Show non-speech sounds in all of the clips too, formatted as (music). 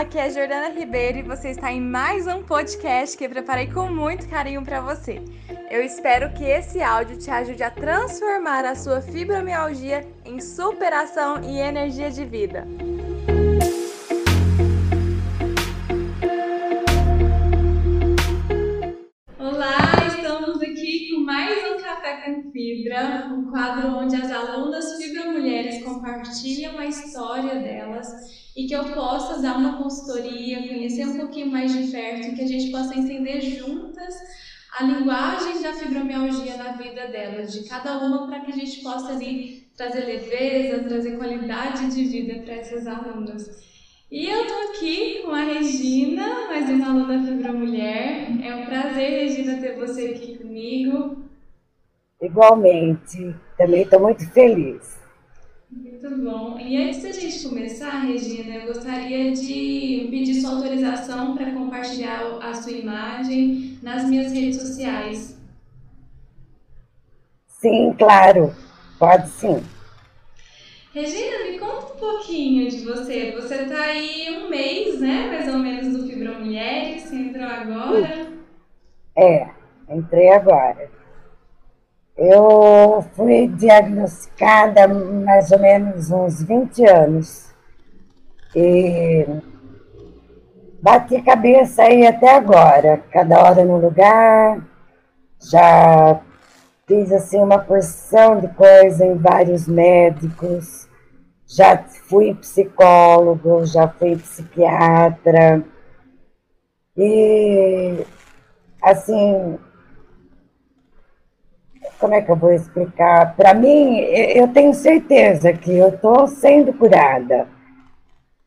aqui é Jordana Ribeiro e você está em mais um podcast que eu preparei com muito carinho para você. Eu espero que esse áudio te ajude a transformar a sua fibromialgia em superação e energia de vida. Olá, estamos aqui com mais um Café com Fibra, um quadro onde as alunas fibromulheres compartilham a história delas e que eu possa dar uma consultoria, conhecer um pouquinho mais de perto, que a gente possa entender juntas a linguagem da fibromialgia na vida delas, de cada uma, para que a gente possa ali trazer leveza, trazer qualidade de vida para essas alunas. E eu estou aqui com a Regina, mais uma aluna fibromulher. É um prazer, Regina, ter você aqui comigo. Igualmente, também estou muito feliz. Muito bom. E antes da gente começar, Regina, eu gostaria de pedir sua autorização para compartilhar a sua imagem nas minhas redes sociais. Sim, claro. Pode sim. Regina, me conta um pouquinho de você. Você está aí um mês, né, mais ou menos, do Fibromulheres, você entrou agora. É, entrei agora. Eu fui diagnosticada mais ou menos uns 20 anos. E bati cabeça aí até agora, cada hora no lugar. Já fiz assim uma porção de coisa em vários médicos. Já fui psicólogo, já fui psiquiatra. E assim, como é que eu vou explicar? Para mim, eu tenho certeza que eu estou sendo curada.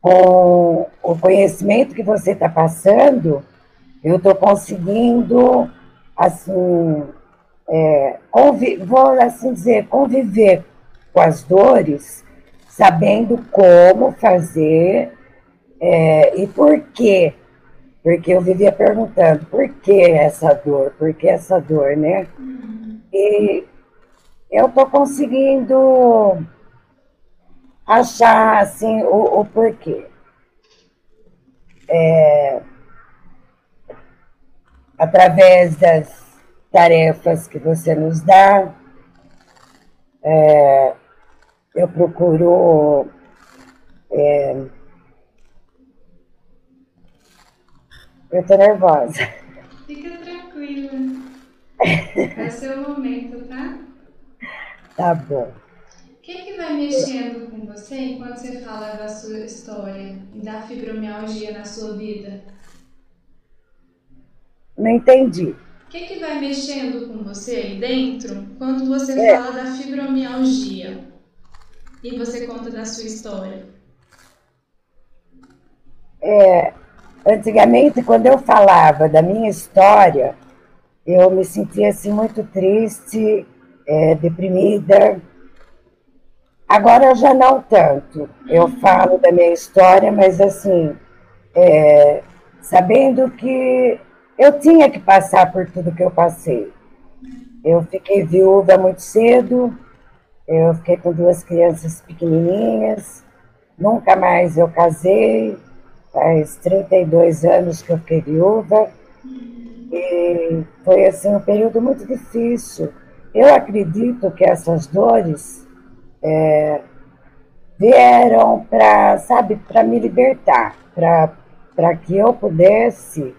Com o conhecimento que você está passando, eu estou conseguindo, assim, é, vou assim dizer, conviver com as dores, sabendo como fazer é, e por quê. Porque eu vivia perguntando, por que essa dor? Por que essa dor, né? Uhum. E eu estou conseguindo achar assim o, o porquê. É, através das tarefas que você nos dá, é, eu procuro é, eu estou nervosa. É seu momento, tá? Tá bom. O que, que vai mexendo com você enquanto você fala da sua história e da fibromialgia na sua vida? Não entendi. O que, que vai mexendo com você aí dentro quando você é. fala da fibromialgia e você conta da sua história? É, antigamente, quando eu falava da minha história, eu me sentia assim muito triste, é, deprimida. Agora já não tanto. Eu falo da minha história, mas assim, é, sabendo que eu tinha que passar por tudo que eu passei. Eu fiquei viúva muito cedo, eu fiquei com duas crianças pequenininhas, nunca mais eu casei, faz 32 anos que eu fiquei viúva. E foi assim um período muito difícil. Eu acredito que essas dores é, vieram para, sabe, para me libertar, para que eu pudesse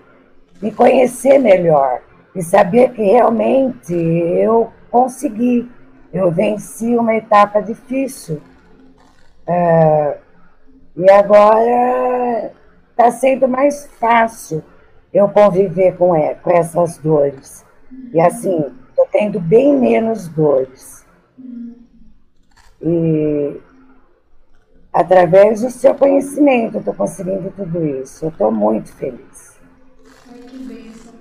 me conhecer melhor e saber que realmente eu consegui, eu venci uma etapa difícil. É, e agora está sendo mais fácil eu conviver com, é, com essas dores. E assim, estou tendo bem menos dores. E através do seu conhecimento, estou conseguindo tudo isso. Eu estou muito feliz. Ai, que bênção.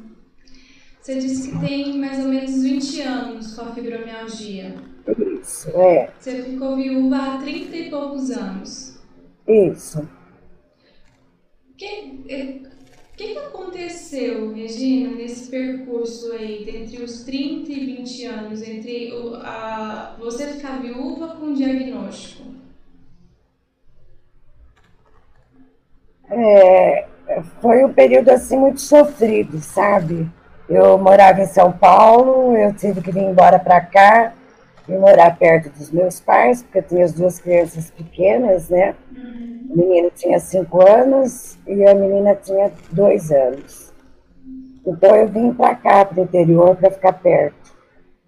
Você disse que tem mais ou menos 20 anos com a fibromialgia. Isso, é. Você ficou viúva há 30 e poucos anos. Isso. Que, eh, que, que aconteceu, Regina, nesse percurso aí, entre os 30 e 20 anos, entre o, a, você ficar viúva com diagnóstico? É, foi um período assim muito sofrido, sabe? Eu morava em São Paulo, eu tive que vir embora para cá e morar perto dos meus pais, porque eu tinha as duas crianças pequenas, né? O menino tinha cinco anos e a menina tinha dois anos. Então eu vim para cá, para o interior, para ficar perto.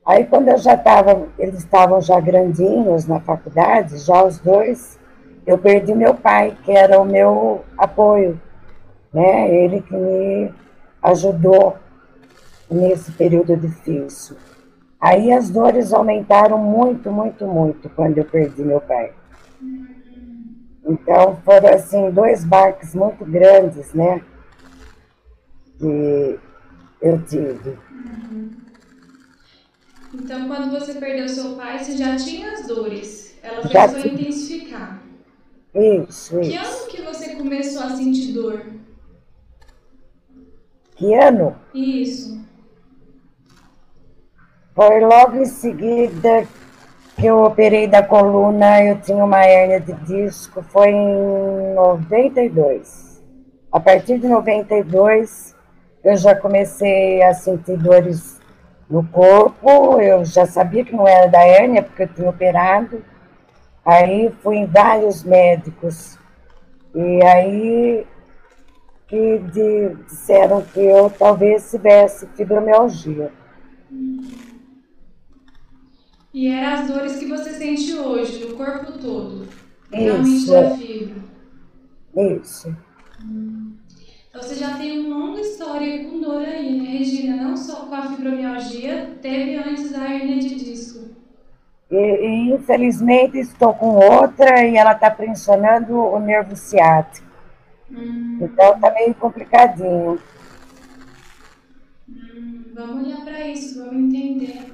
Aí quando eu já estava, eles estavam já grandinhos na faculdade, já os dois, eu perdi meu pai, que era o meu apoio, né? Ele que me ajudou nesse período difícil. Aí as dores aumentaram muito, muito, muito quando eu perdi meu pai. Então foram assim dois barcos muito grandes, né? Que eu tive. Então, quando você perdeu seu pai, você já tinha as dores. Ela começou a intensificar. Isso, Que ano que você começou a sentir dor? Que ano? Isso. Foi logo em seguida que eu operei da coluna, eu tinha uma hérnia de disco, foi em 92. A partir de 92, eu já comecei a sentir dores no corpo, eu já sabia que não era da hérnia, porque eu tinha operado. Aí fui em vários médicos. E aí que disseram que eu talvez tivesse fibromialgia. E eram as dores que você sente hoje, no corpo todo. Realmente da fibra. Isso. Então você já tem uma longa história com dor aí, né, Regina? Não só com a fibromialgia, teve antes a hernia de disco. Infelizmente estou com outra e ela está pressionando o nervo ciático. Hum, Então está meio complicadinho. hum, vamos olhar para isso, vamos entender.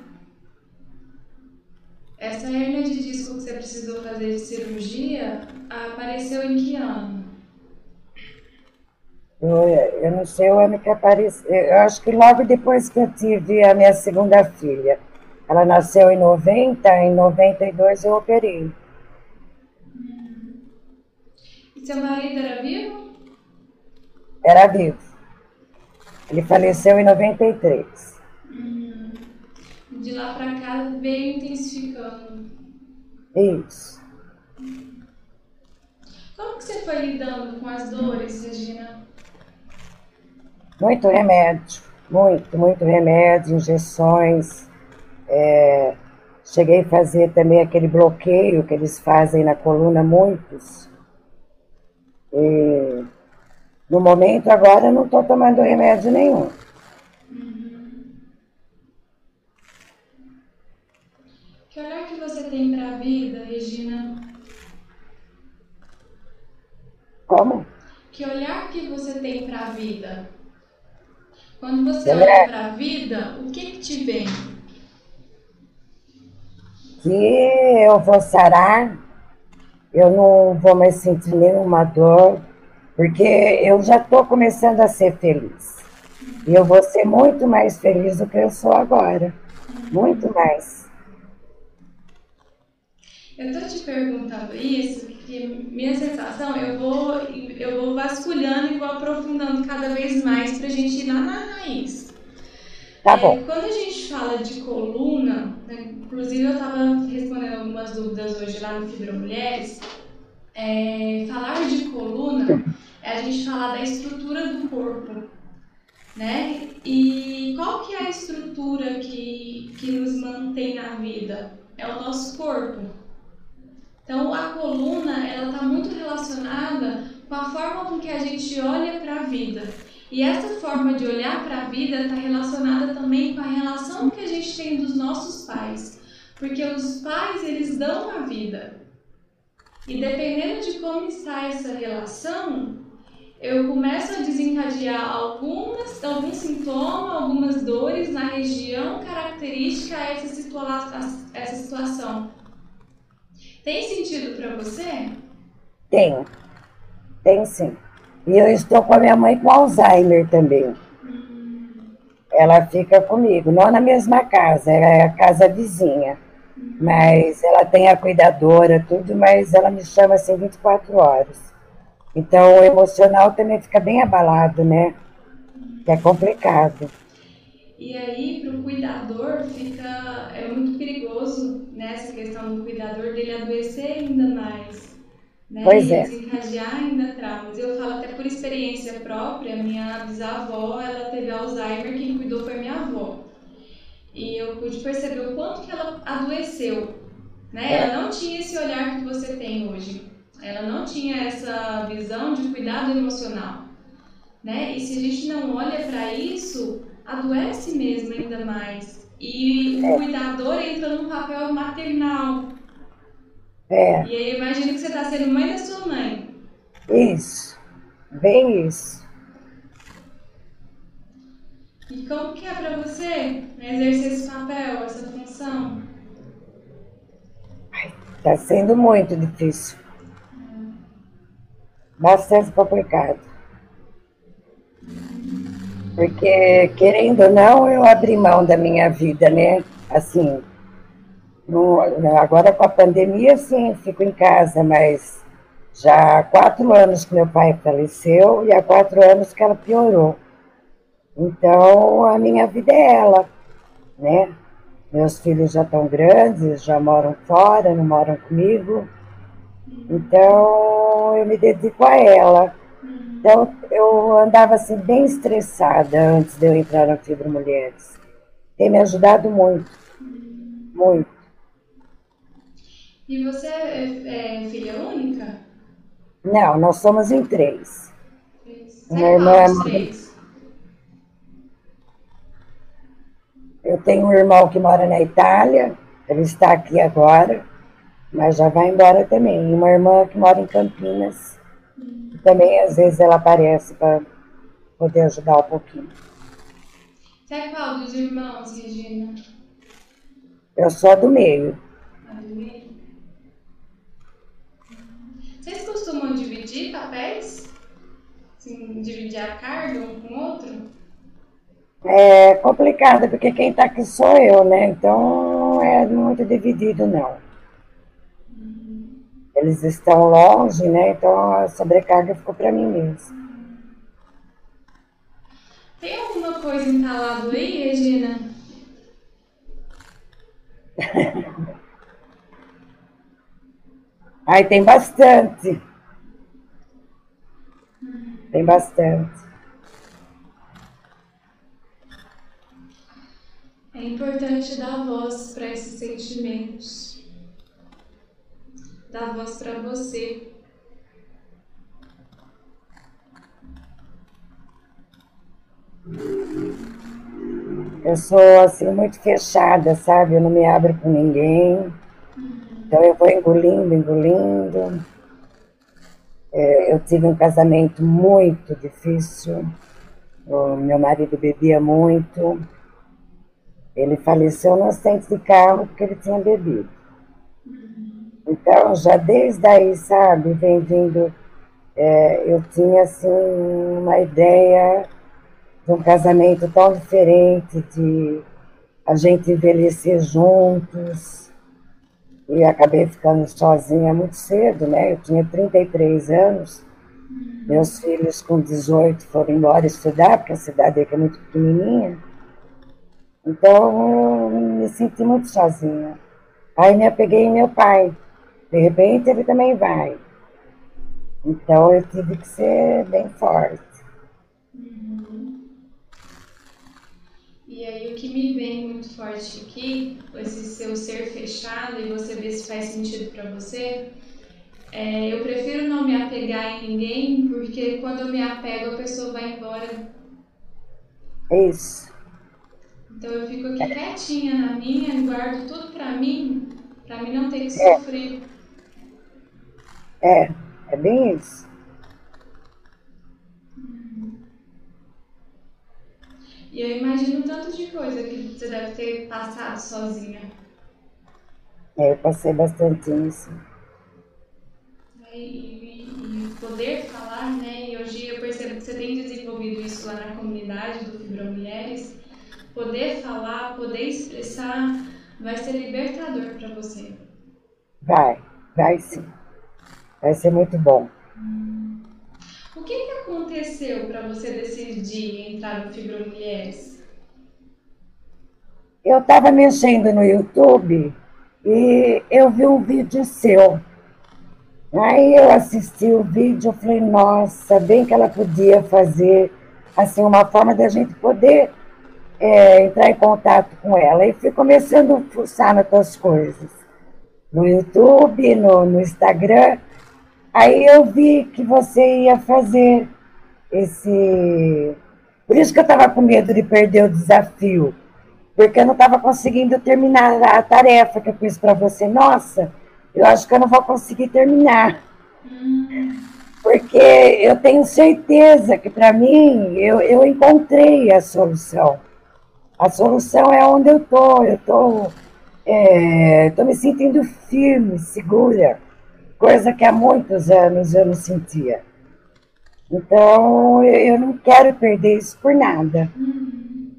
Essa hernia de disco que você precisou fazer de cirurgia apareceu em que ano? Eu, eu não sei o ano que apareceu. Eu acho que logo depois que eu tive a minha segunda filha. Ela nasceu em 90, em 92 eu operei. E seu marido era vivo? Era vivo. Ele faleceu em 93. Hum, de lá para cá veio intensificando. Isso. Como que você foi lidando com as dores, Regina? Muito remédio, muito, muito remédio, injeções. É, cheguei a fazer também aquele bloqueio que eles fazem na coluna, muitos. E, no momento agora eu não estou tomando remédio nenhum. Que olhar que você tem para a vida, Regina? Como? Que olhar que você tem para a vida? Quando você olha para a vida, o que que te vem? Que eu vou sarar, eu não vou mais sentir nenhuma dor, porque eu já estou começando a ser feliz. E eu vou ser muito mais feliz do que eu sou agora. Muito mais. Eu tô te perguntando isso porque minha sensação, eu vou, eu vou vasculhando e vou aprofundando cada vez mais pra gente ir lá na raiz. Tá É, bom. Quando a gente fala de coluna, né, inclusive eu estava respondendo algumas dúvidas hoje lá no Fibra Mulheres, é, falar de coluna é a gente falar da estrutura do corpo, né? E qual que é a estrutura que, que nos mantém na vida? É o nosso corpo. Então a coluna ela está muito relacionada com a forma com que a gente olha para a vida. E essa forma de olhar para a vida está relacionada também com a relação que a gente tem dos nossos pais, porque os pais eles dão a vida. E dependendo de como está essa relação, eu começo a desencadear algumas, algum sintoma, algumas dores na região característica a essa, situa a essa situação. Tem sentido para você? Tenho. Tenho sim. E eu estou com a minha mãe com Alzheimer também. Ela fica comigo, não na mesma casa, é a casa vizinha. Mas ela tem a cuidadora, tudo, mas ela me chama assim 24 horas. Então o emocional também fica bem abalado, né? Que é complicado. E aí, para o cuidador, fica é muito perigoso nessa né, questão do cuidador dele adoecer ainda mais. Né? Pois é. Desencadear ainda traumas. Eu falo até por experiência própria, minha bisavó, ela teve Alzheimer, quem cuidou foi minha avó. E eu pude perceber o quanto que ela adoeceu. Né? Ela não tinha esse olhar que você tem hoje. Ela não tinha essa visão de cuidado emocional. Né? E se a gente não olha para isso, adoece mesmo ainda mais. E o cuidador entra num papel maternal. É. E aí imagina que você está sendo mãe da sua mãe. Isso, bem isso. E como que é para você exercer esse papel, essa função? Está sendo muito difícil. Bastante complicado. Porque, querendo ou não, eu abri mão da minha vida, né? Assim, no, agora com a pandemia, sim, fico em casa, mas já há quatro anos que meu pai faleceu e há quatro anos que ela piorou. Então, a minha vida é ela, né? Meus filhos já estão grandes, já moram fora, não moram comigo. Então, eu me dedico a ela. Então, eu andava assim bem estressada antes de eu entrar na Fibra Mulheres. Tem me ajudado muito. Muito. E você é, é filha única? Não, nós somos em três. Três. Minha irmã é três? Eu tenho um irmão que mora na Itália, ele está aqui agora, mas já vai embora também. E uma irmã que mora em Campinas também, às vezes, ela aparece para poder ajudar um pouquinho. Você é qual dos irmãos, Regina? Eu sou a do meio. Do meio? Vocês costumam dividir papéis? Assim, dividir a carga um com o outro? É complicado, porque quem está aqui sou eu, né? Então, é muito dividido, não. Eles estão longe, né? Então a sobrecarga ficou para mim mesmo. Tem alguma coisa entalada aí, Regina? (laughs) Ai, tem bastante. Tem bastante. É importante dar voz para esses sentimentos dar voz para você. Eu sou assim muito fechada, sabe? Eu não me abro com ninguém. Então eu vou engolindo, engolindo. É, eu tive um casamento muito difícil. O meu marido bebia muito. Ele faleceu no acidente de carro porque ele tinha bebido. Então, já desde aí, sabe, vem vindo, é, eu tinha, assim, uma ideia de um casamento tão diferente, de a gente envelhecer juntos, e acabei ficando sozinha muito cedo, né? Eu tinha 33 anos, meus filhos com 18 foram embora estudar, porque a cidade aqui é muito pequenininha. Então, eu me senti muito sozinha. Aí me apeguei em meu pai. De repente ele também vai. Então eu tive que ser bem forte. Uhum. E aí o que me vem muito forte aqui, esse seu ser fechado e você ver se faz sentido para você, é, eu prefiro não me apegar em ninguém, porque quando eu me apego a pessoa vai embora. Isso. Então eu fico aqui quietinha na minha, guardo tudo para mim, para mim não ter que é. sofrer. É, é bem isso. E eu imagino tanto de coisa que você deve ter passado sozinha. É, eu passei bastante isso. E, e, e, poder falar, né? E hoje eu percebo que você tem desenvolvido isso lá na comunidade do Fibra Mulheres. Poder falar, poder expressar, vai ser libertador para você. Vai, vai sim. Vai ser muito bom. aconteceu para você decidir entrar no Fibra Mulheres? Eu estava mexendo no YouTube e eu vi um vídeo seu. Aí eu assisti o vídeo e falei, nossa, bem que ela podia fazer assim uma forma da gente poder é, entrar em contato com ela. E fui começando a fuçar nas tuas coisas. No YouTube, no, no Instagram. Aí eu vi que você ia fazer esse. Por isso que eu estava com medo de perder o desafio. Porque eu não estava conseguindo terminar a tarefa que eu fiz para você. Nossa, eu acho que eu não vou conseguir terminar. Porque eu tenho certeza que para mim eu, eu encontrei a solução. A solução é onde eu estou. Eu estou é, tô me sentindo firme, segura, coisa que há muitos anos eu não sentia. Então, eu, não quero perder isso por nada. Uhum.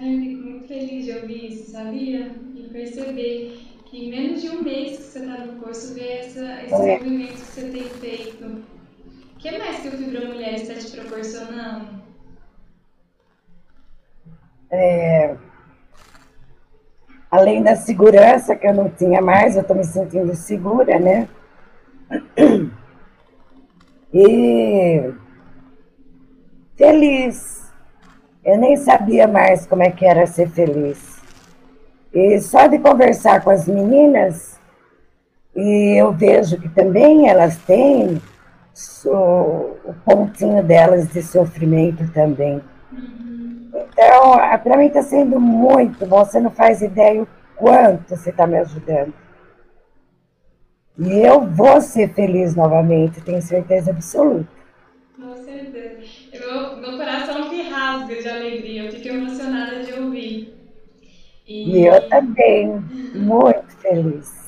Eu fico muito feliz de ouvir isso, sabia? E perceber que em menos de um mês que você está no curso, ver essa, esse é. movimento que você tem feito. O que mais que o Fibra Mulher está te proporcionando? É, além da segurança que eu não tinha mais, eu estou me sentindo segura, né? (clears throat) E feliz. Eu nem sabia mais como é que era ser feliz. E só de conversar com as meninas, e eu vejo que também elas têm o pontinho delas de sofrimento também. Então, para mim está sendo muito bom. Você não faz ideia o quanto você está me ajudando. E eu vou ser feliz novamente, tenho certeza absoluta. Com certeza. Eu, meu coração que rasga de alegria, eu fico emocionada de ouvir. E, e eu também, muito feliz.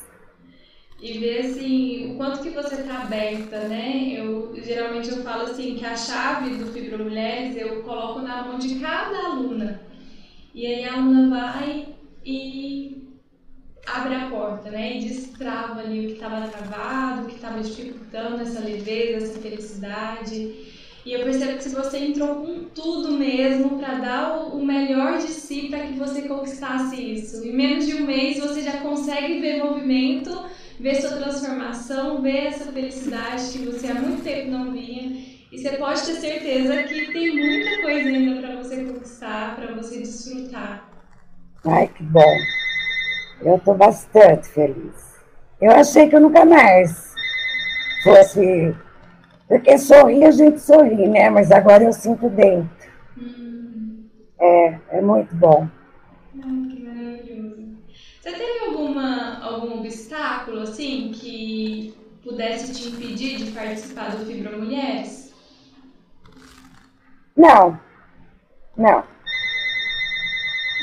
E ver assim, o quanto que você está aberta, né? Eu geralmente eu falo assim que a chave do Fibro Mulheres eu coloco na mão de cada aluna. E aí a aluna vai e abre a porta, né? E destrava ali o que estava travado, o que estava dificultando essa leveza, essa felicidade. E eu percebo que se você entrou com tudo mesmo para dar o melhor de si para que você conquistasse isso. Em menos de um mês você já consegue ver movimento, ver sua transformação, ver essa felicidade que você há muito tempo não via. E você pode ter certeza que tem muita coisa ainda para você conquistar, para você desfrutar. Ai, que bom. Eu estou bastante feliz. Eu achei que eu nunca mais fosse. Porque sorrir, a gente sorri, né? Mas agora eu sinto dentro. Hum. É, é muito bom. Ai, que maravilhoso. Você teve alguma, algum obstáculo, assim, que pudesse te impedir de participar do Fibra Mulheres? Não. Não.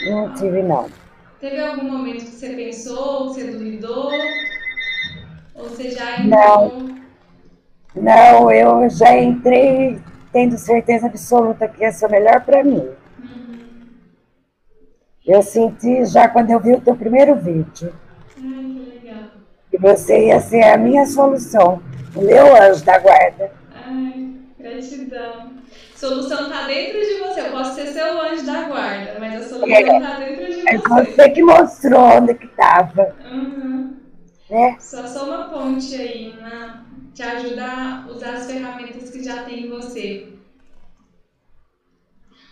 Não tive, não. Teve algum momento que você pensou, que você duvidou? Ou você já entrou? Não, não eu já entrei tendo certeza absoluta que ia ser o melhor para mim. Eu senti já quando eu vi o teu primeiro vídeo. Ai, que legal. Que você ia ser a minha solução, o meu anjo da guarda. Ai, gratidão solução está dentro de você. Eu posso ser seu anjo da guarda, mas a solução está é, dentro de é você. É você que mostrou onde que estava. Uhum. Né? Só sou uma ponte aí, né? te ajuda a usar as ferramentas que já tem em você.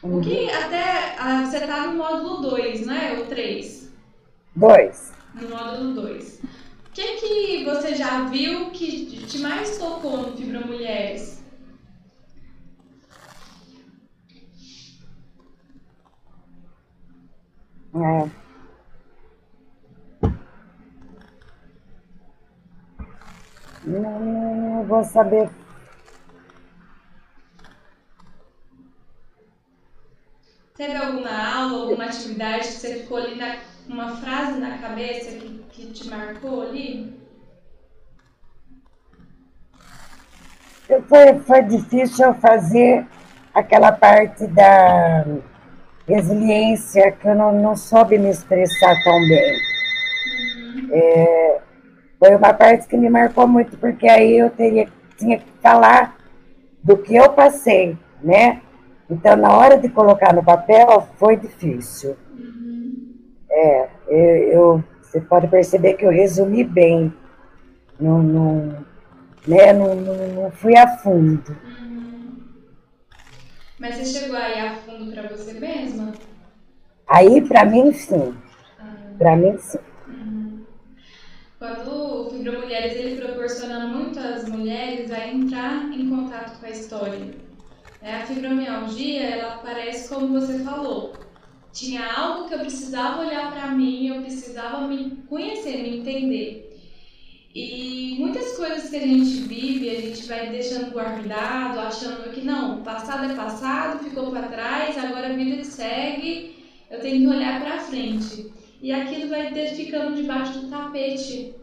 Uhum. O que até ah, você está no módulo 2, né? Ou 3? 2. No módulo 2. O que, que você já viu que te mais tocou no Fibra Mulheres? É. Não, não vou saber. Teve alguma aula, alguma atividade que você ficou ali na, uma frase na cabeça que, que te marcou ali? Foi, foi difícil fazer aquela parte da resiliência, que eu não, não soube me expressar tão bem. Uhum. É, foi uma parte que me marcou muito, porque aí eu teria, tinha que falar do que eu passei, né? Então, na hora de colocar no papel, foi difícil. Uhum. É, eu, eu, você pode perceber que eu resumi bem. Não, não, né, não, não, não fui a fundo. Uhum. Mas você chegou aí a fundo para você mesma? Aí, para mim, sim. Ah. Para mim, sim. Uhum. Quando o Fibra Mulheres ele proporciona muito às mulheres a entrar em contato com a história a fibromialgia, ela aparece como você falou. Tinha algo que eu precisava olhar para mim, eu precisava me conhecer, me entender. E muitas coisas que a gente vive, a gente vai deixando guardado, achando que não, passado é passado, ficou para trás, agora a vida segue, eu tenho que olhar para frente. E aquilo vai ficando debaixo do tapete.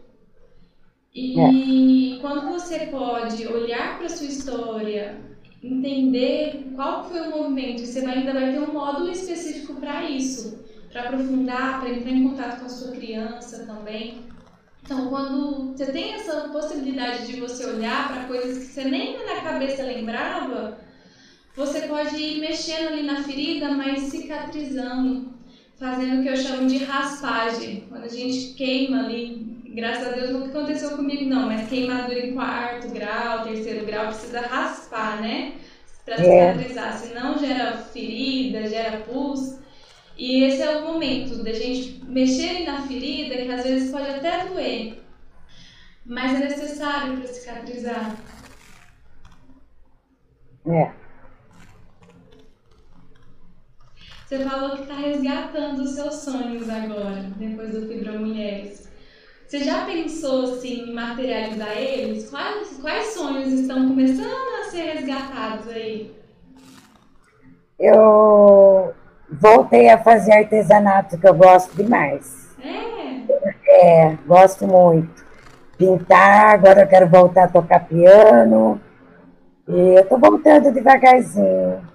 E é. quando você pode olhar para sua história, entender qual foi o movimento, você ainda vai ter um módulo específico para isso, para aprofundar, para entrar em contato com a sua criança também. Então, quando você tem essa possibilidade de você olhar para coisas que você nem na cabeça lembrava, você pode ir mexendo ali na ferida, mas cicatrizando, fazendo o que eu chamo de raspagem. Quando a gente queima ali, graças a Deus nunca aconteceu comigo não, mas queimadura em quarto grau, terceiro grau, precisa raspar, né? Para é. cicatrizar, senão gera ferida, gera pus. E esse é o momento da gente mexer na ferida, que às vezes pode até doer, mas é necessário para cicatrizar. É. Você falou que está resgatando os seus sonhos agora, depois do Fibra Mulheres. Você já pensou assim, em materializar eles? Quais, quais sonhos estão começando a ser resgatados aí? Eu voltei a fazer artesanato, que eu gosto demais. É? É, gosto muito. Pintar, agora eu quero voltar a tocar piano. E eu tô voltando devagarzinho.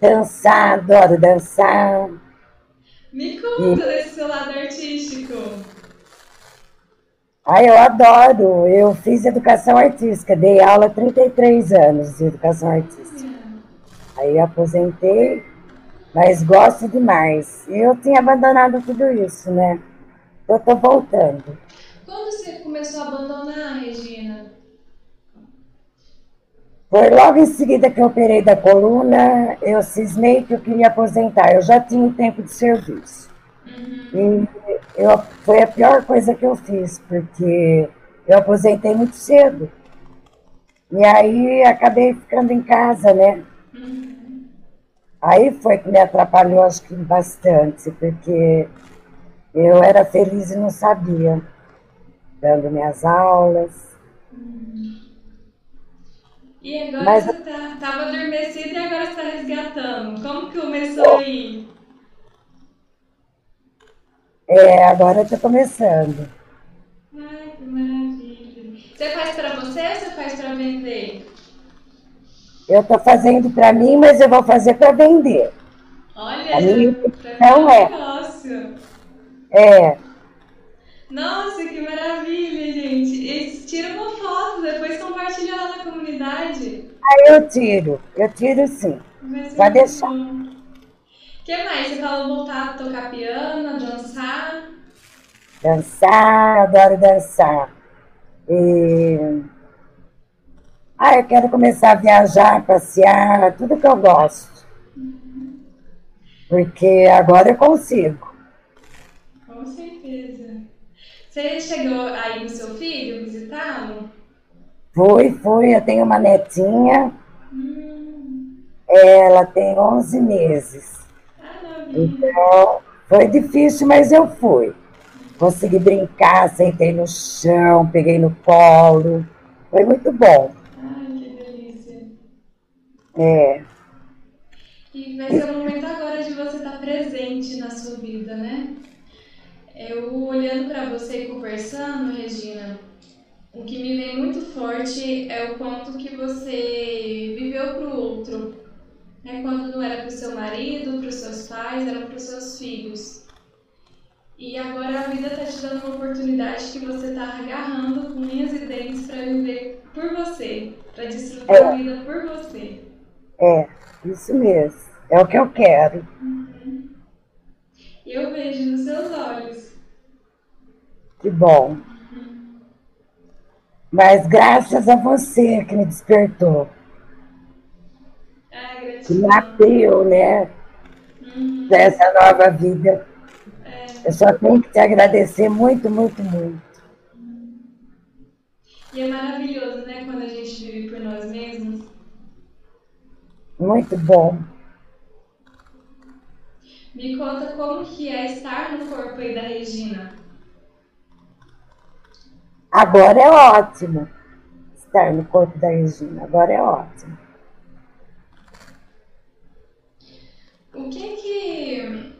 Dançar, adoro dançar. Me conta e... desse seu lado artístico. Ah, eu adoro. Eu fiz educação artística, dei aula há 33 anos de educação artística. Aí aposentei, mas gosto demais. Eu tinha abandonado tudo isso, né? Eu tô voltando. Quando você começou a abandonar, Regina? Foi logo em seguida que eu operei da coluna, eu cismei que eu queria aposentar. Eu já tinha tempo de serviço. Uhum. E eu, foi a pior coisa que eu fiz, porque eu aposentei muito cedo. E aí acabei ficando em casa, né? Uhum. Aí foi que me atrapalhou, acho que bastante, porque eu era feliz e não sabia, dando minhas aulas. Uhum. E agora Mas... você tá, tava adormecido e agora está resgatando. Como que começou aí? É, agora está começando. Ai, que maravilha. Você faz para você ou você faz para vender? Eu estou fazendo para mim, mas eu vou fazer para vender. Olha, minha então é. Negócio. É. Nossa, que maravilha, gente. tira uma foto, depois compartilha lá na comunidade. Ah, eu tiro. Eu tiro sim. Vai deixar. O que mais? Você falou voltar a tocar piano, dançar? Dançar, adoro dançar. E... Ah, eu quero começar a viajar, passear, tudo que eu gosto. Uhum. Porque agora eu consigo. Com certeza. Você chegou aí no seu filho visitá-lo? Fui, fui. Eu tenho uma netinha. Hum. Ela tem 11 meses. Então, foi difícil, mas eu fui. Consegui brincar, sentei no chão, peguei no colo. Foi muito bom. Ai, que delícia. É. E vai ser o momento agora de você estar presente na sua vida, né? Eu olhando para você e conversando, Regina, o que me vem muito forte é o quanto que você viveu para o outro. Né? Quando não era para o seu marido, para os seus pais, era para os seus filhos. E agora a vida está te dando uma oportunidade que você está agarrando com unhas e dentes para viver por você. para desfrutar é. a vida por você. É, isso mesmo. É o que eu quero. Uhum. Eu vejo nos seus olhos. Que bom. Uhum. Mas graças a você que me despertou. Que abriu, né? Uhum. Dessa nova vida. É. Eu só tenho que te agradecer muito, muito, muito. E é maravilhoso, né, quando a gente vive por nós mesmos. Muito bom. Me conta como que é estar no corpo aí da Regina. Agora é ótimo. Estar no corpo da Regina, agora é ótimo. O que que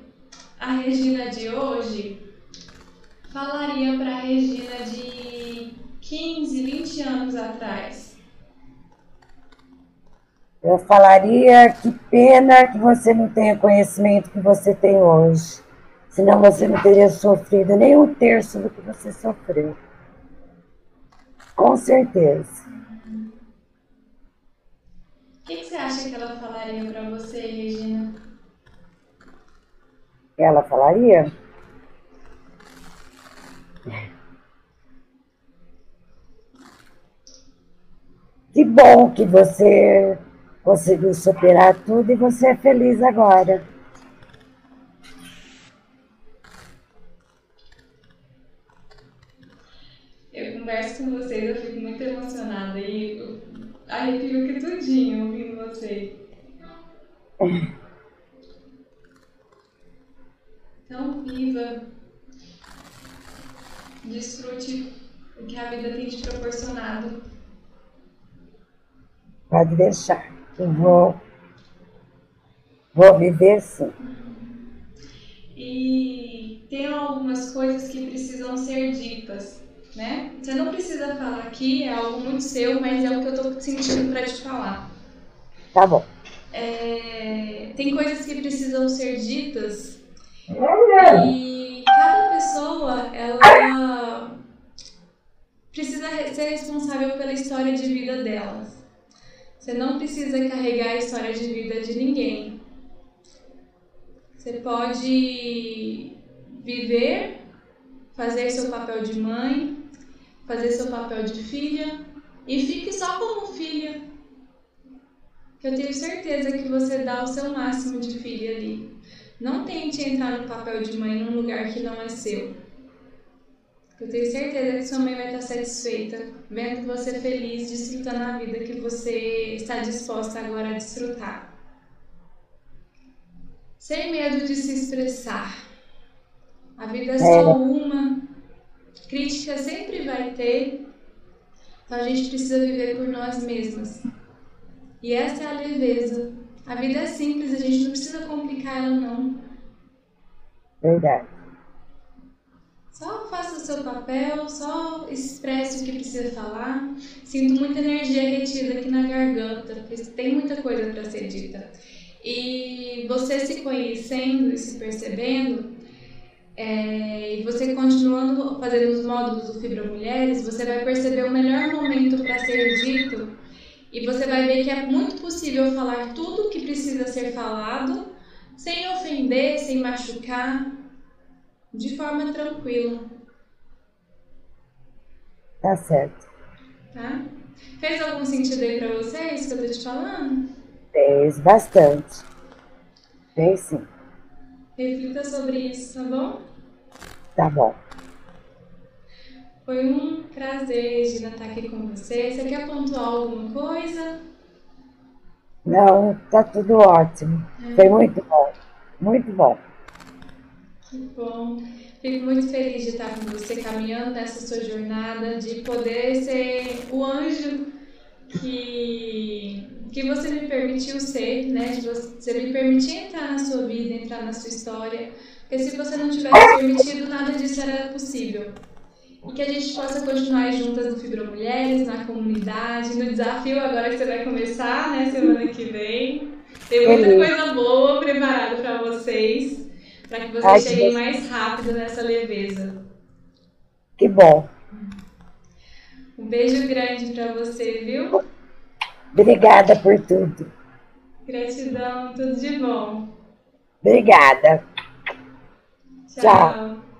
a Regina de hoje falaria para a Regina de 15, 20 anos atrás? Eu falaria que pena que você não tenha conhecimento que você tem hoje. Senão você não teria sofrido nem um terço do que você sofreu. Com certeza. O que, que você acha que ela falaria para você, Regina? Ela falaria? Que bom que você conseguiu superar tudo e você é feliz agora. Eu converso com vocês, eu fico muito emocionada e arrepio que tudinho ouvindo vocês. (laughs) Então, viva, desfrute o que a vida tem te proporcionado. Pode deixar, eu vou, vou viver sim. E tem algumas coisas que precisam ser ditas, né? Você não precisa falar aqui, é algo muito seu, mas é o que eu tô sentindo para te falar. Tá bom. É, tem coisas que precisam ser ditas e cada pessoa, ela precisa ser responsável pela história de vida delas. Você não precisa carregar a história de vida de ninguém. Você pode viver, fazer seu papel de mãe, fazer seu papel de filha e fique só como filha. Eu tenho certeza que você dá o seu máximo de filha ali. Não tente entrar no papel de mãe num lugar que não é seu. Eu tenho certeza que sua mãe vai estar satisfeita vendo você feliz, desfrutando a vida que você está disposta agora a desfrutar. Sem medo de se expressar. A vida é só uma. Crítica sempre vai ter. Então a gente precisa viver por nós mesmas. E essa é a leveza. A vida é simples, a gente não precisa complicar ela, não. Verdade. Só faça o seu papel, só expresse o que precisa falar. Sinto muita energia retida aqui na garganta, porque tem muita coisa para ser dita. E você se conhecendo e se percebendo, é, e você continuando fazendo os módulos do Fibra Mulheres, você vai perceber o melhor momento para ser dito e você vai ver que é muito possível falar tudo precisa ser falado sem ofender, sem machucar, de forma tranquila. Tá certo. Tá? Fez algum sentido aí pra vocês que eu tô te falando? Fez bastante. Fez sim. Reflita sobre isso, tá bom? Tá bom. Foi um prazer, Gina, estar aqui com você. Você quer pontuar alguma coisa? Não, tá tudo ótimo. É. Foi muito bom. Muito bom. Que bom. Fico muito feliz de estar com você caminhando nessa sua jornada, de poder ser o anjo que, que você me permitiu ser, né? De você me permitir entrar na sua vida, entrar na sua história. Porque se você não tivesse permitido, nada disso era possível. E que a gente possa continuar juntas no Fibro Mulheres, na comunidade, no desafio agora que você vai começar, né, semana que vem. Tem muita coisa boa preparada para vocês para que vocês Ai, cheguem que... mais rápido nessa leveza. Que bom. Um beijo grande para você, viu? Obrigada por tudo. Gratidão, tudo de bom. Obrigada. Tchau. Tchau.